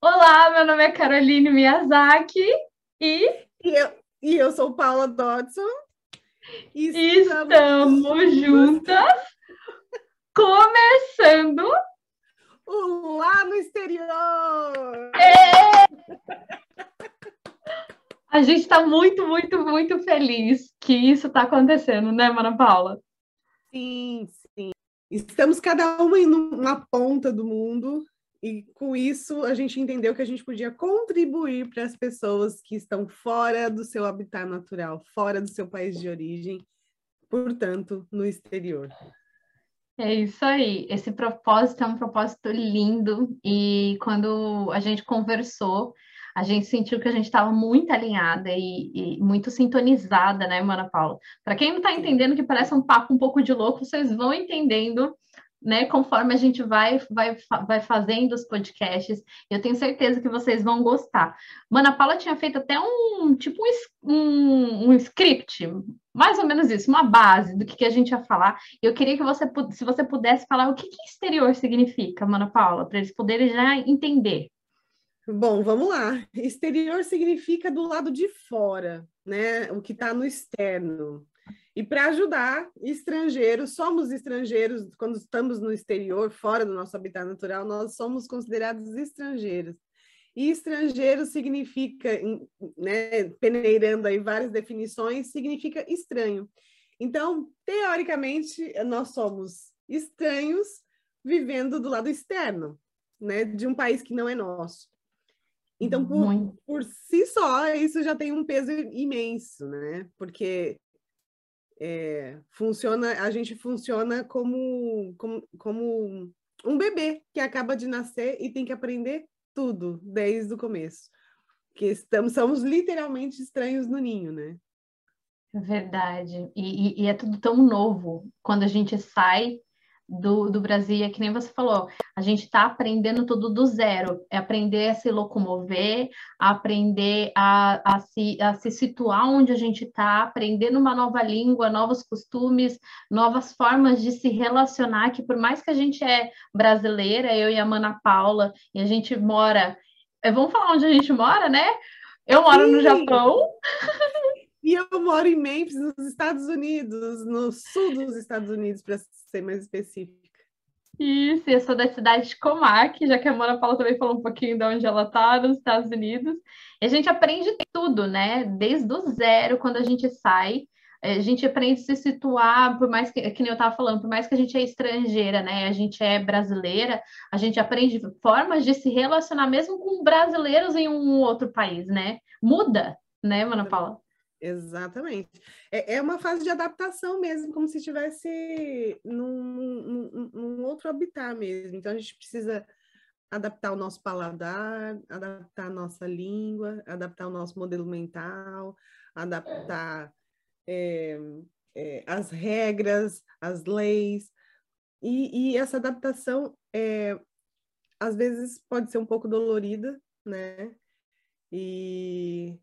Olá, meu nome é Caroline Miyazaki e. E eu, e eu sou Paula Dodson. Estamos, estamos juntas, começando o Lá no Exterior! É! A gente está muito, muito, muito feliz que isso está acontecendo, né, Mana Paula? Sim, sim. Estamos cada uma em uma ponta do mundo e com isso a gente entendeu que a gente podia contribuir para as pessoas que estão fora do seu habitat natural, fora do seu país de origem, portanto, no exterior. É isso aí. Esse propósito é um propósito lindo e quando a gente conversou, a gente sentiu que a gente estava muito alinhada e, e, muito sintonizada, né, Mana Paula? Para quem não está entendendo que parece um papo um pouco de louco, vocês vão entendendo né, conforme a gente vai, vai, vai fazendo os podcasts, eu tenho certeza que vocês vão gostar. Mana Paula tinha feito até um tipo um, um, script, mais ou menos isso, uma base do que, que a gente ia falar. Eu queria que você, se você pudesse falar o que, que exterior significa, Mana Paula, para eles poderem já entender. Bom, vamos lá. Exterior significa do lado de fora, né? O que está no externo. E para ajudar estrangeiros, somos estrangeiros quando estamos no exterior, fora do nosso habitat natural, nós somos considerados estrangeiros. E estrangeiro significa, né, peneirando aí várias definições, significa estranho. Então, teoricamente, nós somos estranhos vivendo do lado externo, né, de um país que não é nosso. Então, por, por si só, isso já tem um peso imenso, né? Porque é, funciona, a gente funciona como, como, como um bebê que acaba de nascer e tem que aprender tudo desde o começo. Que estamos, somos literalmente estranhos no ninho, né? Verdade. E, e, e é tudo tão novo. Quando a gente sai do, do Brasil, é que nem você falou, a gente está aprendendo tudo do zero, é aprender a se locomover, aprender a, a, se, a se situar onde a gente está, aprendendo uma nova língua, novos costumes, novas formas de se relacionar, que por mais que a gente é brasileira, eu e a Mana Paula, e a gente mora, é, vamos falar onde a gente mora, né? Eu moro Sim. no Japão. E eu moro em Memphis, nos Estados Unidos, no sul dos Estados Unidos, para ser mais específica. Isso, eu sou da cidade de Comac, já que a Mona Paula também falou um pouquinho de onde ela está, nos Estados Unidos. E a gente aprende tudo, né? Desde o zero, quando a gente sai, a gente aprende a se situar, por mais que, que nem eu estava falando, por mais que a gente é estrangeira, né? A gente é brasileira, a gente aprende formas de se relacionar mesmo com brasileiros em um outro país, né? Muda, né, Mona Paula? Exatamente. É, é uma fase de adaptação mesmo, como se estivesse num, num, num, outro habitat mesmo. Então, a gente precisa adaptar o nosso paladar, adaptar a nossa língua, adaptar o nosso modelo mental, adaptar é, é, as regras, as leis. E, e essa adaptação, é, às vezes, pode ser um pouco dolorida, né? E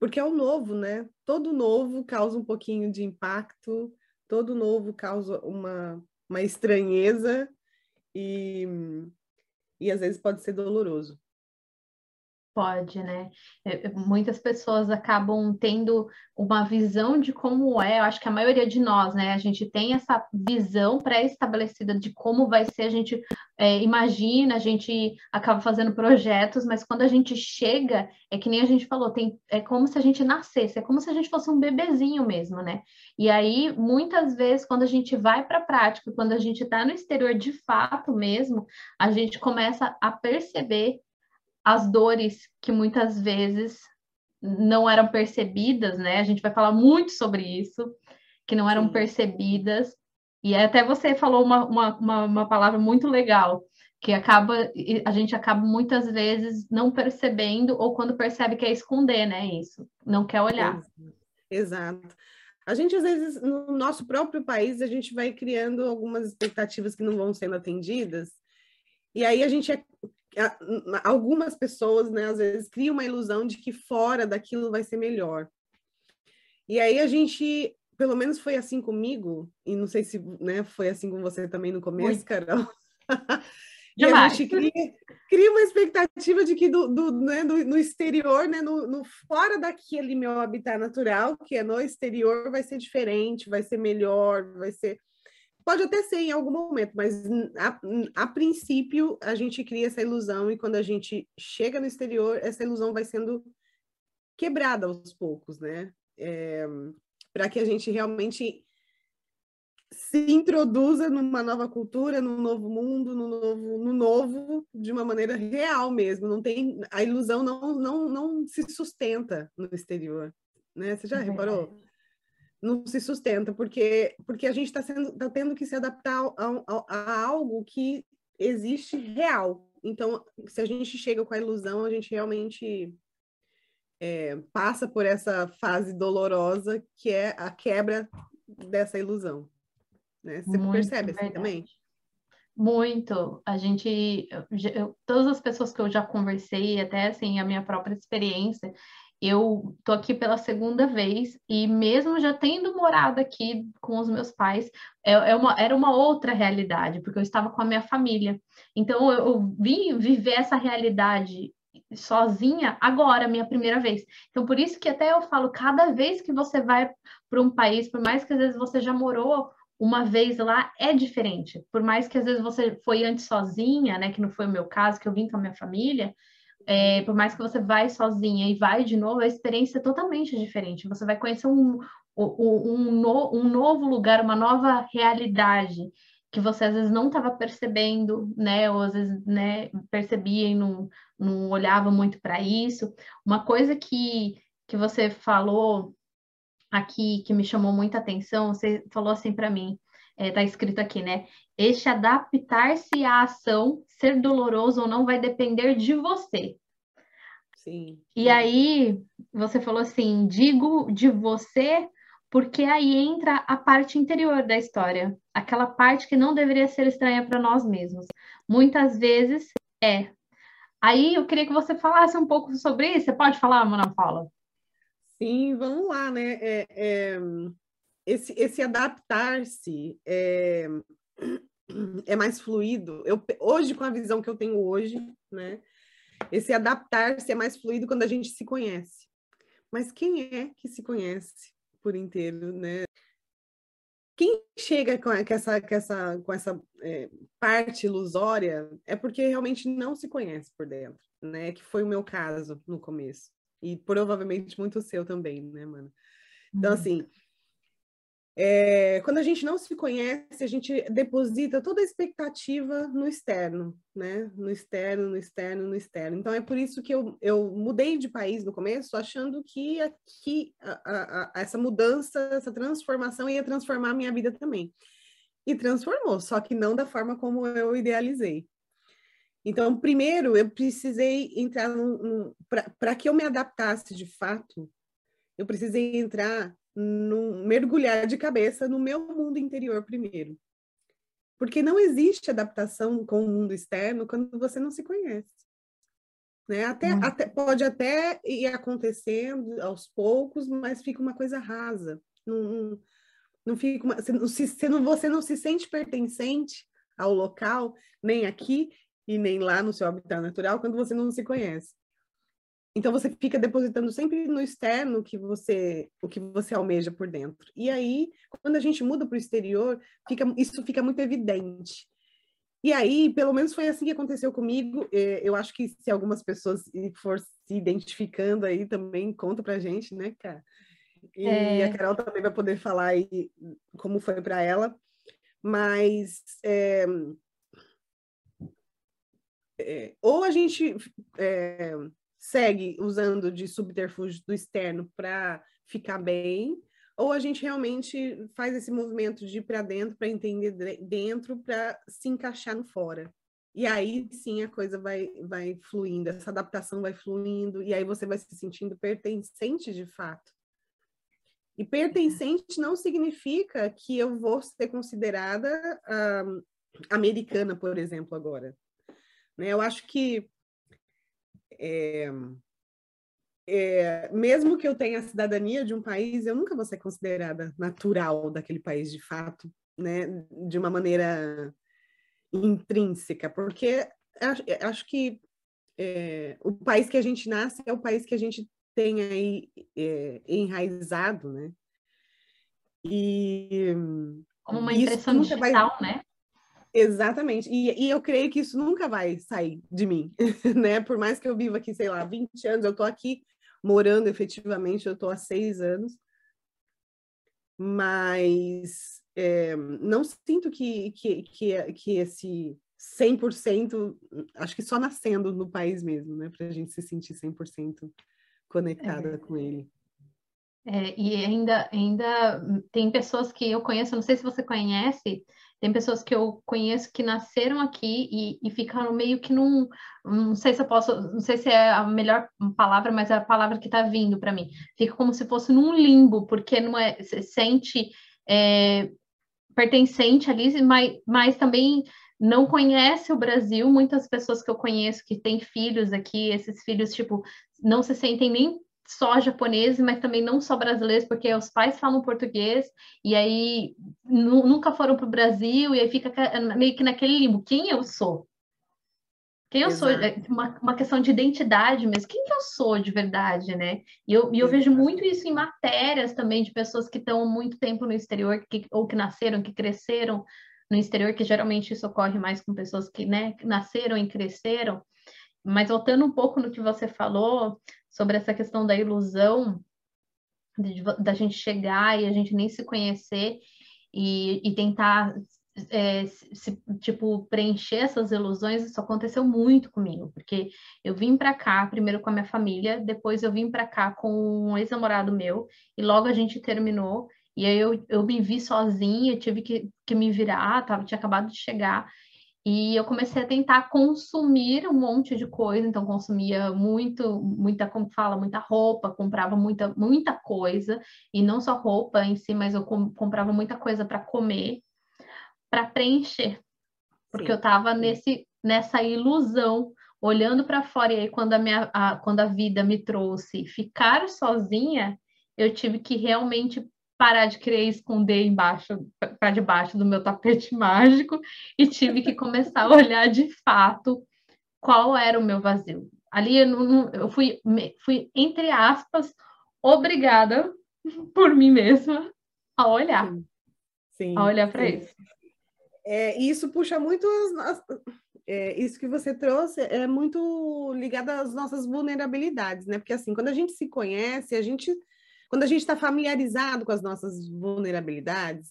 porque é o novo, né? Todo novo causa um pouquinho de impacto, todo novo causa uma, uma estranheza e, e às vezes pode ser doloroso. Pode, né? É, é, muitas pessoas acabam tendo uma visão de como é, eu acho que a maioria de nós, né? A gente tem essa visão pré-estabelecida de como vai ser, a gente é, imagina, a gente acaba fazendo projetos, mas quando a gente chega, é que nem a gente falou, tem, é como se a gente nascesse, é como se a gente fosse um bebezinho mesmo, né? E aí, muitas vezes, quando a gente vai para a prática, quando a gente está no exterior de fato mesmo, a gente começa a perceber as dores que muitas vezes não eram percebidas, né? A gente vai falar muito sobre isso, que não eram Sim. percebidas. E até você falou uma, uma, uma, uma, palavra muito legal, que acaba, a gente acaba muitas vezes não percebendo, ou quando percebe quer esconder, né? Isso, não quer olhar. Exato. A gente, às vezes, no nosso próprio país, a gente vai criando algumas expectativas que não vão sendo atendidas, e aí a gente é algumas pessoas, né, às vezes criam uma ilusão de que fora daquilo vai ser melhor. E aí a gente, pelo menos foi assim comigo, e não sei se, né, foi assim com você também no começo, Carol. E a gente cria, cria, uma expectativa de que do, do, né, no, no, exterior, né, no, no, fora daquele meu habitat natural, que é no exterior, vai ser diferente, vai ser melhor, vai ser. Pode até ser em algum momento, mas a, a princípio a gente cria essa ilusão, e quando a gente chega no exterior, essa ilusão vai sendo quebrada aos poucos, né? É, para que a gente realmente se introduza numa nova cultura, num novo mundo, no novo, no novo, de uma maneira real mesmo. Não tem a ilusão não não, não se sustenta no exterior, né? Você já é reparou? Não se sustenta porque porque a gente está tá tendo que se adaptar a, a, a algo que existe real. Então, se a gente chega com a ilusão, a gente realmente é, passa por essa fase dolorosa que é a quebra dessa ilusão. Né? Você Muito percebe assim também? Muito. A gente, eu, todas as pessoas que eu já conversei, até assim, a minha própria experiência, eu tô aqui pela segunda vez e mesmo já tendo morado aqui com os meus pais, é, é uma, era uma outra realidade, porque eu estava com a minha família. Então eu, eu vim viver essa realidade sozinha agora, minha primeira vez. Então, por isso que até eu falo, cada vez que você vai para um país, por mais que às vezes você já morou uma vez lá, é diferente. Por mais que às vezes você foi antes sozinha, né, que não foi o meu caso, que eu vim com a minha família, é, por mais que você vai sozinha e vai de novo, a experiência é totalmente diferente. Você vai conhecer um, um, um, no, um novo lugar, uma nova realidade que você às vezes não estava percebendo, né? Ou às vezes né, percebia e não, não olhava muito para isso. Uma coisa que, que você falou aqui que me chamou muita atenção, você falou assim para mim, está é, escrito aqui, né? Este adaptar-se à ação, ser doloroso ou não, vai depender de você. Sim. E aí, você falou assim: digo de você porque aí entra a parte interior da história, aquela parte que não deveria ser estranha para nós mesmos. Muitas vezes é. Aí eu queria que você falasse um pouco sobre isso. Você pode falar, Mona Paula? Sim, vamos lá, né? É, é, esse, esse adaptar-se é, é mais fluido. Eu, hoje, com a visão que eu tenho hoje, né? Esse adaptar-se é mais fluido quando a gente se conhece. Mas quem é que se conhece? por inteiro, né? Quem chega com essa, com essa, com essa é, parte ilusória é porque realmente não se conhece por dentro, né? Que foi o meu caso no começo. E provavelmente muito o seu também, né, mano? Então, uhum. assim, é, quando a gente não se conhece, a gente deposita toda a expectativa no externo, né? No externo, no externo, no externo. Então é por isso que eu, eu mudei de país no começo, achando que aqui a, a, essa mudança, essa transformação ia transformar a minha vida também. E transformou, só que não da forma como eu idealizei. Então, primeiro, eu precisei entrar Para que eu me adaptasse de fato, eu precisei entrar num, mergulhar de cabeça no meu mundo interior primeiro. Porque não existe adaptação com o mundo externo quando você não se conhece. Né? Até, hum. até, pode até ir acontecendo aos poucos, mas fica uma coisa rasa. Não, não fica uma, você, não se, você, não, você não se sente pertencente ao local, nem aqui e nem lá no seu habitat natural, quando você não se conhece. Então você fica depositando sempre no externo que você, o que você almeja por dentro. E aí, quando a gente muda para o exterior, fica, isso fica muito evidente. E aí, pelo menos foi assim que aconteceu comigo. É, eu acho que se algumas pessoas for se identificando aí também, conta pra gente, né, cara? E é... a Carol também vai poder falar aí como foi para ela. Mas é... É, ou a gente é, segue usando de subterfúgio do externo para ficar bem, ou a gente realmente faz esse movimento de ir para dentro para entender dentro para se encaixar no fora. E aí sim a coisa vai, vai fluindo, essa adaptação vai fluindo, e aí você vai se sentindo pertencente de fato. E pertencente não significa que eu vou ser considerada uh, americana, por exemplo, agora. Né? Eu acho que é, é, mesmo que eu tenha a cidadania de um país, eu nunca vou ser considerada natural daquele país de fato, né? De uma maneira intrínseca, porque acho, acho que é, o país que a gente nasce é o país que a gente tem aí é, enraizado, né? E como uma impressão digital, vai... né? Exatamente. E, e, eu creio que isso nunca vai sair de mim, né? Por mais que eu viva aqui, sei lá, 20 anos, eu tô aqui morando efetivamente, eu tô há seis anos, mas é, não sinto que, que, que, que esse 100%, acho que só nascendo no país mesmo, né? Para a gente se sentir 100% conectada é. com ele. É, e ainda, ainda tem pessoas que eu conheço, não sei se você conhece, tem pessoas que eu conheço que nasceram aqui e, e ficaram meio que num. Não sei se eu posso, não sei se é a melhor palavra, mas é a palavra que está vindo para mim. Fica como se fosse num limbo, porque não é, se sente é, pertencente ali, mas, mas também não conhece o Brasil. Muitas pessoas que eu conheço que têm filhos aqui, esses filhos, tipo, não se sentem nem só japoneses, mas também não só brasileiros, porque os pais falam português e aí nunca foram para o Brasil e aí fica meio que naquele limbo. Quem eu sou? Quem eu Exato. sou? É uma, uma questão de identidade mesmo. Quem que eu sou de verdade, né? E eu, e eu vejo muito isso em matérias também de pessoas que estão muito tempo no exterior, que, ou que nasceram, que cresceram no exterior, que geralmente isso ocorre mais com pessoas que né, nasceram e cresceram. Mas voltando um pouco no que você falou sobre essa questão da ilusão, da gente chegar e a gente nem se conhecer e, e tentar é, se, tipo, preencher essas ilusões, isso aconteceu muito comigo, porque eu vim para cá, primeiro com a minha família, depois eu vim para cá com um ex-namorado meu, e logo a gente terminou, e aí eu, eu me vi sozinha, tive que, que me virar, tava, tinha acabado de chegar, e eu comecei a tentar consumir um monte de coisa, então consumia muito, muita, como fala, muita roupa, comprava muita, muita coisa, e não só roupa em si, mas eu comprava muita coisa para comer, para preencher, porque Sim. eu estava nesse nessa ilusão, olhando para fora, e aí quando a minha a, quando a vida me trouxe ficar sozinha, eu tive que realmente parar de querer esconder embaixo, para debaixo do meu tapete mágico e tive que começar a olhar de fato qual era o meu vazio. Ali eu, não, eu fui, fui, entre aspas, obrigada por mim mesma a olhar. Sim. Sim, a olhar para isso. É, isso puxa muito as, é, isso que você trouxe é muito ligado às nossas vulnerabilidades, né? Porque assim, quando a gente se conhece, a gente quando a gente está familiarizado com as nossas vulnerabilidades,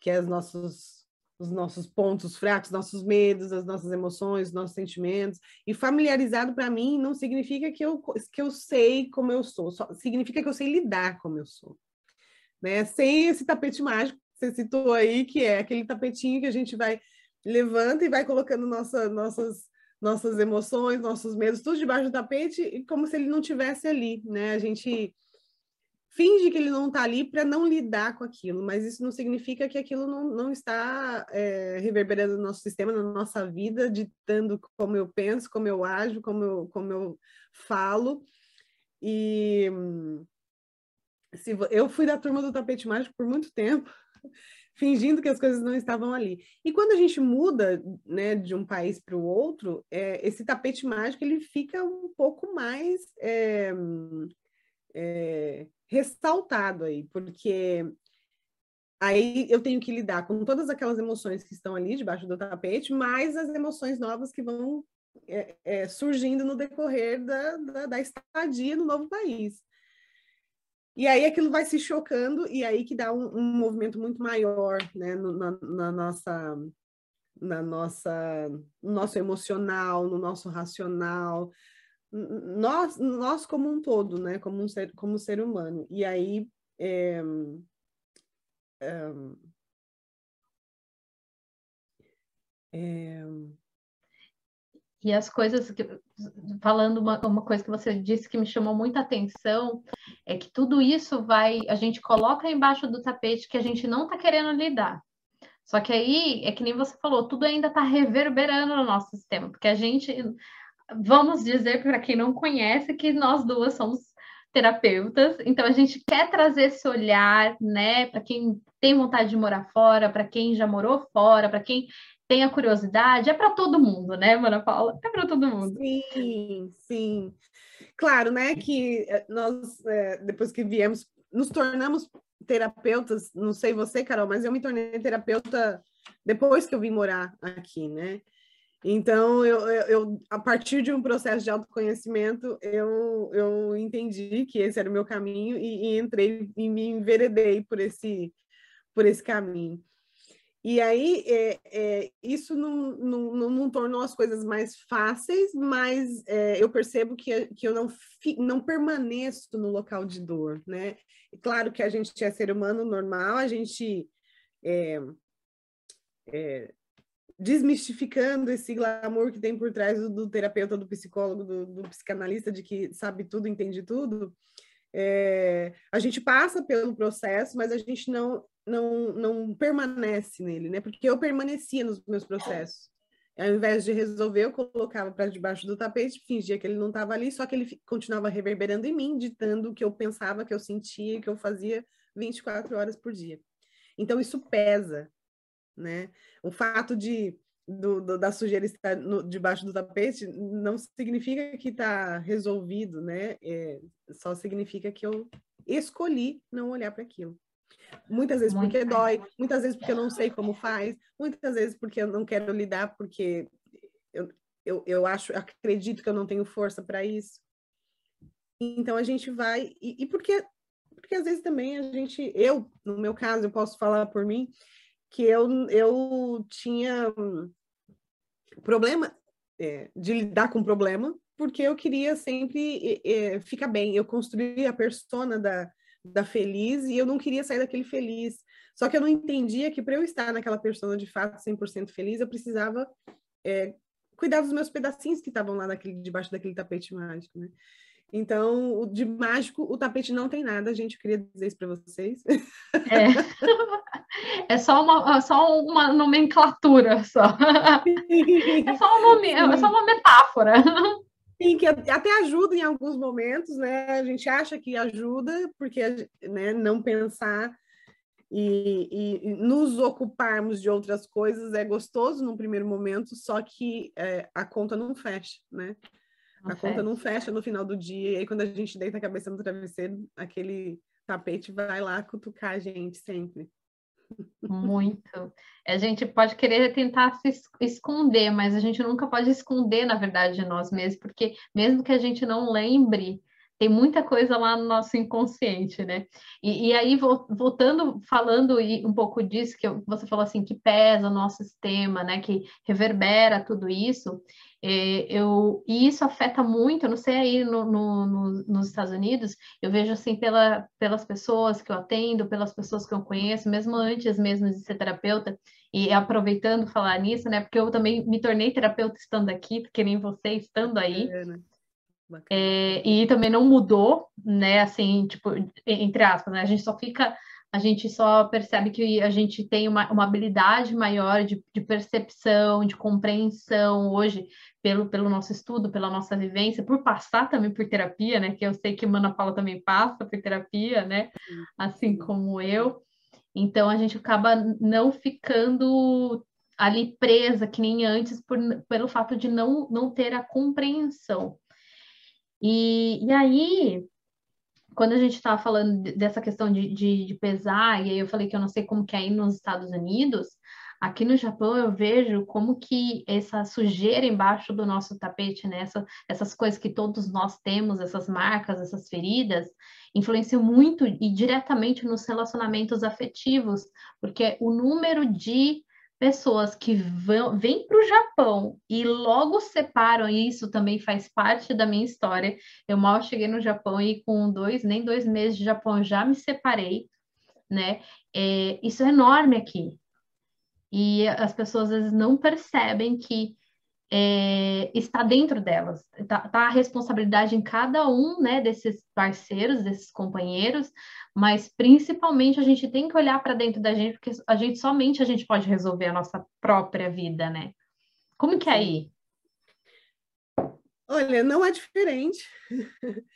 que é os nossos, os nossos pontos fracos, nossos medos, as nossas emoções, nossos sentimentos, e familiarizado para mim não significa que eu, que eu sei como eu sou, só significa que eu sei lidar como eu sou. Né? Sem esse tapete mágico que você citou aí, que é aquele tapetinho que a gente vai levanta e vai colocando nossa, nossas nossas emoções, nossos medos, tudo debaixo do tapete, como se ele não tivesse ali, né? A gente finge que ele não está ali para não lidar com aquilo, mas isso não significa que aquilo não, não está é, reverberando no nosso sistema, na nossa vida, ditando como eu penso, como eu ajo, como eu, como eu falo. E se, eu fui da turma do tapete mágico por muito tempo, fingindo que as coisas não estavam ali. E quando a gente muda né, de um país para o outro, é, esse tapete mágico ele fica um pouco mais é, é, ressaltado aí, porque aí eu tenho que lidar com todas aquelas emoções que estão ali debaixo do tapete, mais as emoções novas que vão é, é, surgindo no decorrer da, da, da, estadia no novo país. E aí aquilo vai se chocando, e aí que dá um, um movimento muito maior né, no, na, na, nossa na nossa no nosso emocional, no nosso racional, nós, nós como um todo, né, como um ser, como ser humano. E aí é, é, é... E as coisas que, falando uma, uma coisa que você disse que me chamou muita atenção, é que tudo isso vai, a gente coloca embaixo do tapete que a gente não está querendo lidar. Só que aí, é que nem você falou, tudo ainda está reverberando no nosso sistema, porque a gente, vamos dizer para quem não conhece que nós duas somos terapeutas, então a gente quer trazer esse olhar, né, para quem tem vontade de morar fora, para quem já morou fora, para quem tenha curiosidade, é para todo mundo, né, Mana Paula? É para todo mundo. Sim, sim. Claro, né, que eh, nós, é, depois que viemos, nos tornamos terapeutas, não sei você, Carol, mas eu me tornei terapeuta depois que eu vim morar aqui, né? Então, eu, eu, a partir de um processo de autoconhecimento, eu, eu entendi que esse era o meu caminho e, e entrei e me enveredei por esse, por esse caminho. E aí, é, é, isso não, não, não, não, tornou as coisas mais fáceis, mas é, eu percebo que, que eu não, fi, não permaneço no local de dor, né? E claro que a gente é ser humano normal, a gente é, é, desmistificando esse glamour que tem por trás do, do terapeuta, do psicólogo, do, do, psicanalista, de que sabe tudo, entende tudo. É, a gente passa pelo processo, mas a gente não, não, não permanece nele, né? Porque eu permanecia nos meus processos. Ao invés de resolver, eu colocava para debaixo do tapete, fingia que ele não estava ali, só que ele continuava reverberando em mim, ditando o que eu pensava, que eu sentia, que eu fazia 24 horas por dia. Então, isso pesa, né? O fato de do, do, da sujeira estar no, debaixo do tapete não significa que está resolvido, né? É, só significa que eu escolhi não olhar para aquilo. Muitas vezes porque dói, muitas vezes porque eu não sei como faz, muitas vezes porque eu não quero lidar, porque eu, eu, eu acho, acredito que eu não tenho força para isso. Então a gente vai, e, e porque, porque às vezes também a gente, eu, no meu caso, eu posso falar por mim, que eu, eu tinha problema é, de lidar com problema, porque eu queria sempre é, ficar bem. Eu construí a persona da, da feliz e eu não queria sair daquele feliz. Só que eu não entendia que para eu estar naquela persona de fato 100% feliz, eu precisava é, cuidar dos meus pedacinhos que estavam lá naquele, debaixo daquele tapete mágico, né? Então, de mágico, o tapete não tem nada, gente. Eu queria dizer isso para vocês. É. é só uma, é só uma nomenclatura só. É só, um nome, é só uma metáfora. Sim, que até ajuda em alguns momentos, né? A gente acha que ajuda, porque né, não pensar e, e, e, nos ocuparmos de outras coisas é gostoso num primeiro momento, só que é, a conta não fecha, né? Não a fecha. conta não fecha no final do dia, e aí quando a gente deita a cabeça no travesseiro, aquele tapete vai lá cutucar a gente sempre. Muito. A gente pode querer tentar se esconder, mas a gente nunca pode esconder, na verdade, de nós mesmos, porque mesmo que a gente não lembre, tem muita coisa lá no nosso inconsciente, né? E, e aí, voltando, falando um pouco disso, que você falou assim, que pesa o nosso sistema, né? Que reverbera tudo isso, eu, e isso afeta muito, eu não sei aí no, no, no, nos Estados Unidos, eu vejo assim pela, pelas pessoas que eu atendo, pelas pessoas que eu conheço, mesmo antes mesmo de ser terapeuta, e aproveitando falar nisso, né? Porque eu também me tornei terapeuta estando aqui, que nem você estando aí. É, né? É, e também não mudou, né? Assim, tipo, entre aspas, né? A gente só fica, a gente só percebe que a gente tem uma, uma habilidade maior de, de percepção, de compreensão hoje, pelo, pelo nosso estudo, pela nossa vivência, por passar também por terapia, né? Que eu sei que Mana Paula também passa por terapia, né? Assim como eu. Então a gente acaba não ficando ali presa que nem antes por, pelo fato de não, não ter a compreensão. E, e aí, quando a gente estava falando dessa questão de, de, de, pesar, e aí eu falei que eu não sei como que é aí nos Estados Unidos, aqui no Japão eu vejo como que essa sujeira embaixo do nosso tapete, né? Essa, essas coisas que todos nós temos, essas marcas, essas feridas, influenciam muito e diretamente nos relacionamentos afetivos, porque o número de pessoas que vão, vêm para o Japão e logo separam, e isso também faz parte da minha história. Eu mal cheguei no Japão e com dois, nem dois meses de Japão já me separei, né? É, isso é enorme aqui. E as pessoas às vezes não percebem que é, está dentro delas. Está tá a responsabilidade em cada um né, desses parceiros, desses companheiros, mas principalmente a gente tem que olhar para dentro da gente, porque a gente somente a gente pode resolver a nossa própria vida, né? Como que é aí? Olha, não é diferente.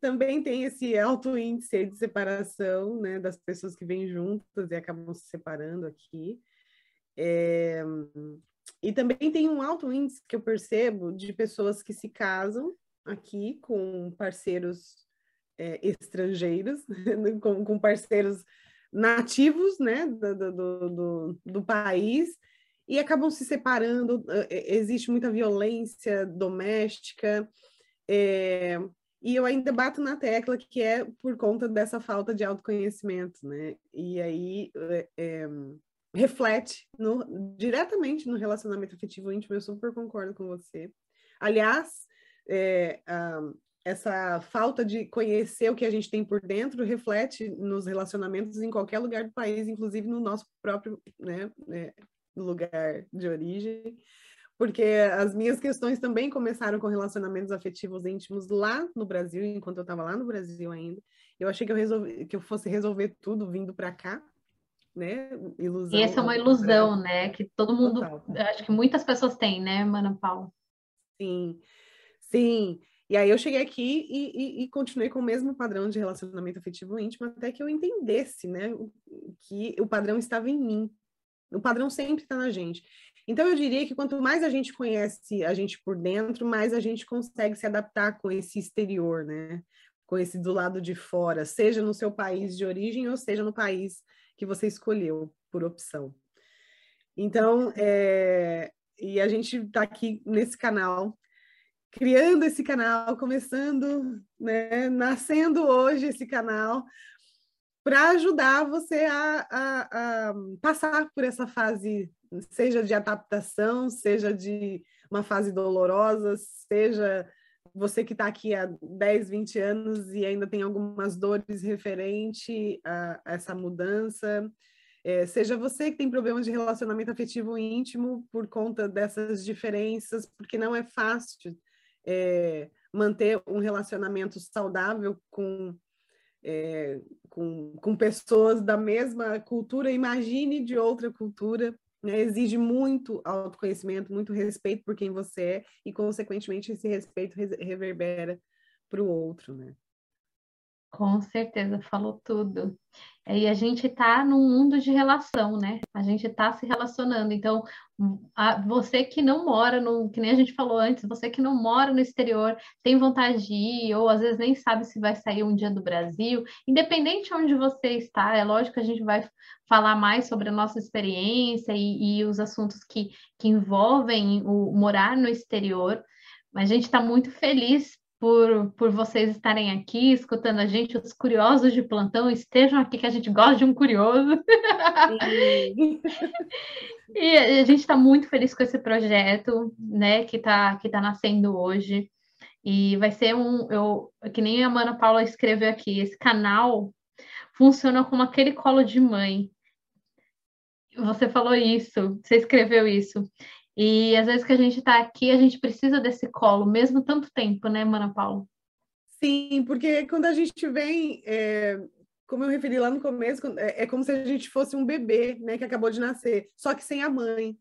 Também tem esse alto índice de separação, né, das pessoas que vêm juntas e acabam se separando aqui. É e também tem um alto índice que eu percebo de pessoas que se casam aqui com parceiros é, estrangeiros, com, com, parceiros nativos né, do, do, do, do país, e acabam se separando. Existe muita violência doméstica, é, e eu ainda bato na tecla que é por conta dessa falta de autoconhecimento, né? E aí é, reflete no, diretamente no relacionamento afetivo íntimo, eu super concordo com você. Aliás, é, essa falta de conhecer o que a gente tem por dentro reflete nos relacionamentos em qualquer lugar do país, inclusive no nosso próprio né, é, lugar de origem porque as minhas questões também começaram com relacionamentos afetivos íntimos lá no Brasil, enquanto eu estava lá no Brasil ainda. Eu achei que eu resolvi que eu fosse resolver tudo vindo para cá, né? Ilusão. E essa é uma ilusão, né? Que todo mundo, Total. acho que muitas pessoas têm, né, Mana Paula? Sim, sim. E aí eu cheguei aqui e, e, e, continuei com o mesmo padrão de relacionamento afetivo íntimo até que eu entendesse, né, que o padrão estava em mim. O padrão sempre está na gente. Então, eu diria que quanto mais a gente conhece a gente por dentro, mais a gente consegue se adaptar com esse exterior, né? Com esse do lado de fora, seja no seu país de origem ou seja no país que você escolheu por opção. Então, é... e a gente está aqui nesse canal, criando esse canal, começando, né? Nascendo hoje esse canal para ajudar você a, a, a, passar por essa fase seja de adaptação, seja de uma fase dolorosa, seja você que está aqui há 10, 20 anos e ainda tem algumas dores referente a, a essa mudança, é, seja você que tem problemas de relacionamento afetivo íntimo por conta dessas diferenças, porque não é fácil é, manter um relacionamento saudável com, é, com, com pessoas da mesma cultura, imagine de outra cultura né, exige muito autoconhecimento, muito respeito por quem você é e, consequentemente, esse respeito reverbera para o outro, né? Com certeza, falou tudo. E a gente está num mundo de relação, né? A gente está se relacionando. Então, a, você que não mora no, que nem a gente falou antes, você que não mora no exterior, tem vontade de ir, ou às vezes nem sabe se vai sair um dia do Brasil, independente de onde você está, é lógico que a gente vai falar mais sobre a nossa experiência e, e os assuntos que, que envolvem o morar no exterior. Mas a gente está muito feliz por, por vocês estarem aqui, escutando a gente, os curiosos de plantão, estejam aqui, que a gente gosta de um curioso. e a gente está muito feliz com esse projeto, né, que está que tá nascendo hoje. E vai ser um, eu, que nem a Mana Paula escreveu aqui, esse canal funciona como aquele colo de mãe. Você falou isso, você escreveu isso. E às vezes que a gente está aqui, a gente precisa desse colo, mesmo tanto tempo, né, Mana Paula? Sim, porque quando a gente vem, é, como eu referi lá no começo, é, é, como se a gente fosse um bebê, né, que acabou de nascer, só que sem a mãe,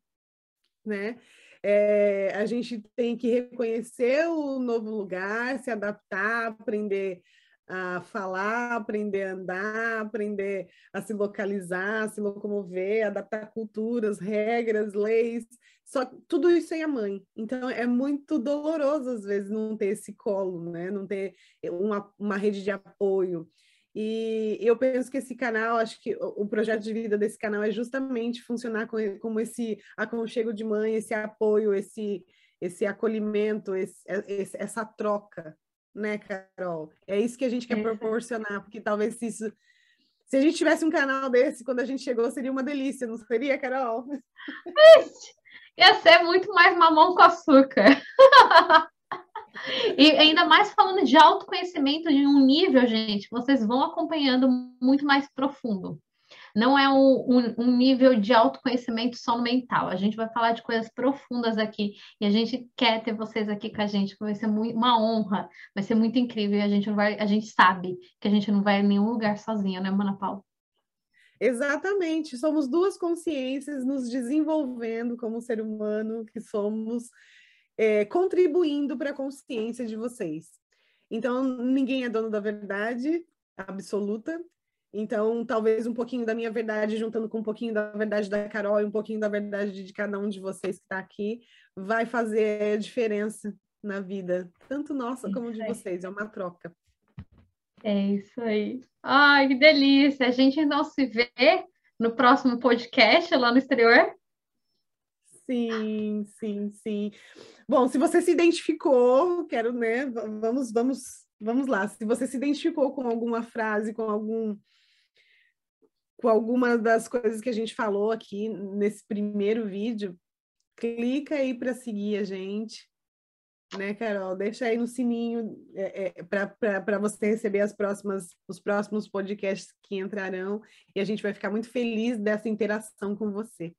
né? É, a gente tem que reconhecer o novo lugar, se adaptar, aprender a falar, aprender a andar, aprender a se localizar, a se locomover, adaptar culturas, regras, leis, só tudo isso sem a mãe. Então é muito doloroso às vezes não ter esse colo, né? Não ter uma, uma rede de apoio. E eu penso que esse canal, acho que o projeto de vida desse canal é justamente funcionar com, como esse aconchego de mãe, esse apoio, esse, esse acolhimento, esse, essa troca, né, Carol? É isso que a gente quer é. proporcionar, porque talvez se isso. Se a gente tivesse um canal desse, quando a gente chegou, seria uma delícia, não seria, Carol? ia ser muito mais mamão com açúcar. e ainda mais falando de autoconhecimento de um nível, gente, vocês vão acompanhando muito mais profundo. Não é um, um, um, nível de autoconhecimento só mental. A gente vai falar de coisas profundas aqui e a gente quer ter vocês aqui com a gente, vai ser muito, uma honra, vai ser muito incrível e a gente vai, a gente sabe que a gente não vai em nenhum lugar sozinha, né, Mana Paula? Exatamente, somos duas consciências nos desenvolvendo como ser humano que somos, é, contribuindo para a consciência de vocês. Então, ninguém é dono da verdade absoluta, Então, talvez um pouquinho da minha verdade, juntando com um pouquinho da verdade da Carol e um pouquinho da verdade de cada um de vocês que está aqui, vai fazer diferença na vida, tanto nossa como de vocês. É uma troca. É isso aí. Ai, que delícia! A gente então se vê no próximo podcast lá no exterior. Sim, sim, sim. Bom, se você se identificou, quero, né? Vamos, vamos, vamos lá. Se você se identificou com alguma frase, com algum com alguma das coisas que a gente falou aqui nesse primeiro vídeo, clica aí para seguir a gente, né, Carol? Deixa aí no sininho é, é, para você receber as próximas, os próximos podcasts que entrarão e a gente vai ficar muito feliz dessa interação com você.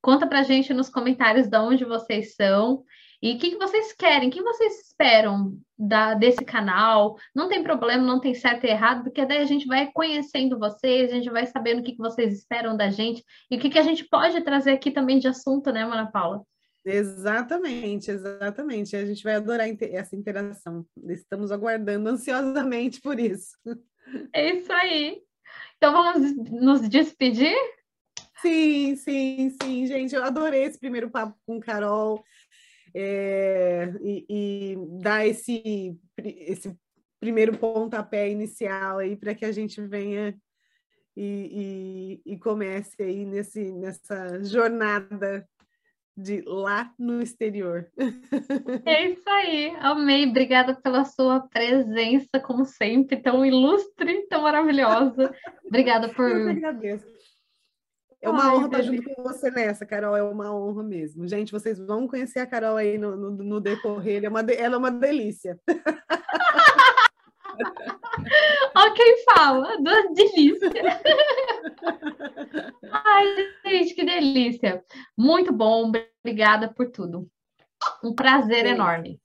Conta para a gente nos comentários de onde vocês são e o que, que vocês querem, o que vocês esperam da, desse canal. Não tem problema, não tem certo e errado, porque daí a gente vai conhecendo vocês, a gente vai sabendo o que, que vocês esperam da gente e o que, que a gente pode trazer aqui também de assunto, né, Mana Paula? Exatamente, exatamente. A gente vai adorar essa interação. Estamos aguardando ansiosamente por isso. É isso aí. Então vamos nos despedir? Sim, sim, sim, gente. Eu adorei esse primeiro papo com Carol é, e, e dar esse, esse primeiro pontapé inicial aí para que a gente venha e, e, e, comece aí nesse, nessa jornada de lá no exterior. É isso aí, amei. Obrigada pela sua presença, como sempre, tão ilustre, tão maravilhosa. Obrigada por. É uma Ai, honra estar junto com você nessa, Carol. É uma honra mesmo. Gente, vocês vão conhecer a Carol aí no, no, no decorrer. É uma, ela é uma delícia. Ó, quem fala, delícia. Ai, gente, que delícia. Muito bom, obrigada por tudo. Um prazer Beijo. enorme.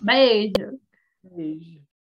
Beijo. Beijo.